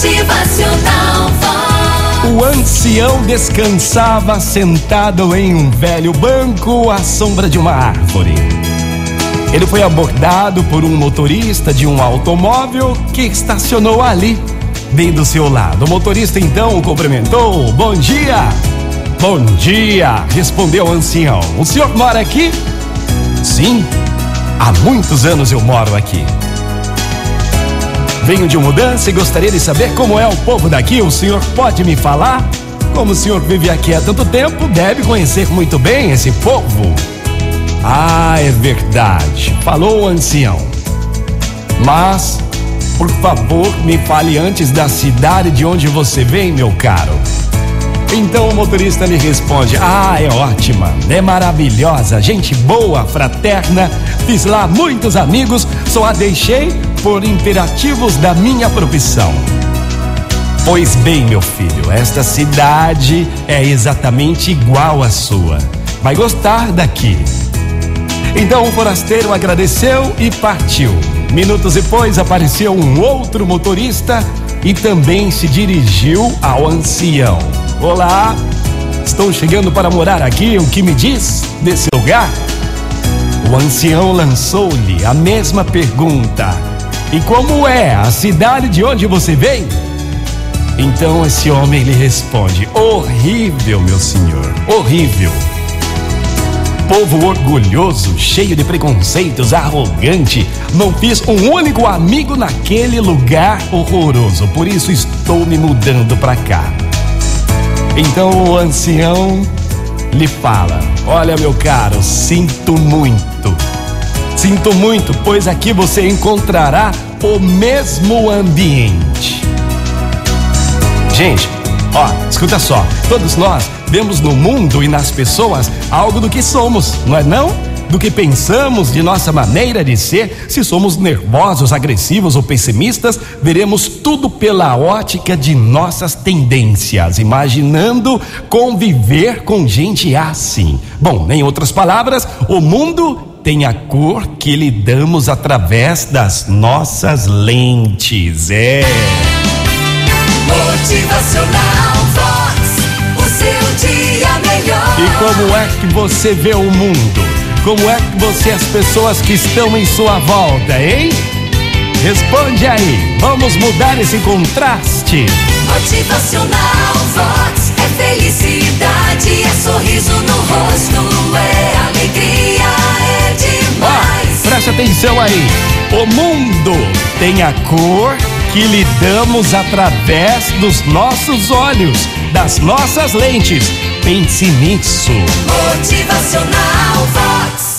Motivacional. O ancião descansava sentado em um velho banco à sombra de uma árvore. Ele foi abordado por um motorista de um automóvel que estacionou ali, bem do seu lado. O motorista então o cumprimentou: Bom dia! Bom dia! respondeu o ancião. O senhor mora aqui? Sim, há muitos anos eu moro aqui. Venho de mudança e gostaria de saber como é o povo daqui. O senhor pode me falar? Como o senhor vive aqui há tanto tempo, deve conhecer muito bem esse povo. Ah, é verdade, falou o ancião. Mas, por favor, me fale antes da cidade de onde você vem, meu caro. Então o motorista lhe responde: Ah, é ótima, é maravilhosa, gente boa, fraterna, fiz lá muitos amigos, só a deixei por imperativos da minha profissão. Pois bem, meu filho, esta cidade é exatamente igual à sua. Vai gostar daqui. Então o forasteiro agradeceu e partiu. Minutos depois apareceu um outro motorista e também se dirigiu ao ancião. Olá, estou chegando para morar aqui. O que me diz desse lugar? O ancião lançou-lhe a mesma pergunta: E como é a cidade de onde você vem? Então esse homem lhe responde: Horrível, meu senhor, horrível. Povo orgulhoso, cheio de preconceitos, arrogante. Não fiz um único amigo naquele lugar horroroso, por isso estou me mudando para cá. Então o ancião lhe fala: Olha, meu caro, sinto muito. Sinto muito, pois aqui você encontrará o mesmo ambiente. Gente, ó, escuta só. Todos nós vemos no mundo e nas pessoas algo do que somos, não é não? Do que pensamos de nossa maneira de ser, se somos nervosos, agressivos ou pessimistas, veremos tudo pela ótica de nossas tendências, imaginando conviver com gente assim. Bom, em outras palavras, o mundo tem a cor que lhe damos através das nossas lentes. É. Motivacional Vox. O seu dia melhor. E como é que você vê o mundo? Como é que você as pessoas que estão em sua volta, hein? Responde aí. Vamos mudar esse contraste. Motivacional Vox. É felicidade, é sorriso no rosto, preste atenção aí. O mundo tem a cor que lhe damos através dos nossos olhos, das nossas lentes. Pense nisso. Motivacional Vox.